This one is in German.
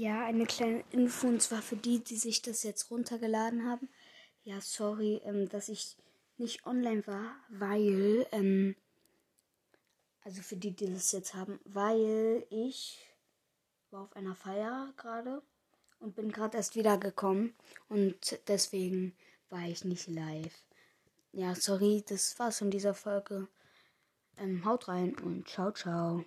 Ja, eine kleine Info und zwar für die, die sich das jetzt runtergeladen haben. Ja, sorry, ähm, dass ich nicht online war, weil, ähm, also für die, die das jetzt haben, weil ich war auf einer Feier gerade und bin gerade erst wiedergekommen und deswegen war ich nicht live. Ja, sorry, das war's von dieser Folge. Ähm, haut rein und ciao, ciao.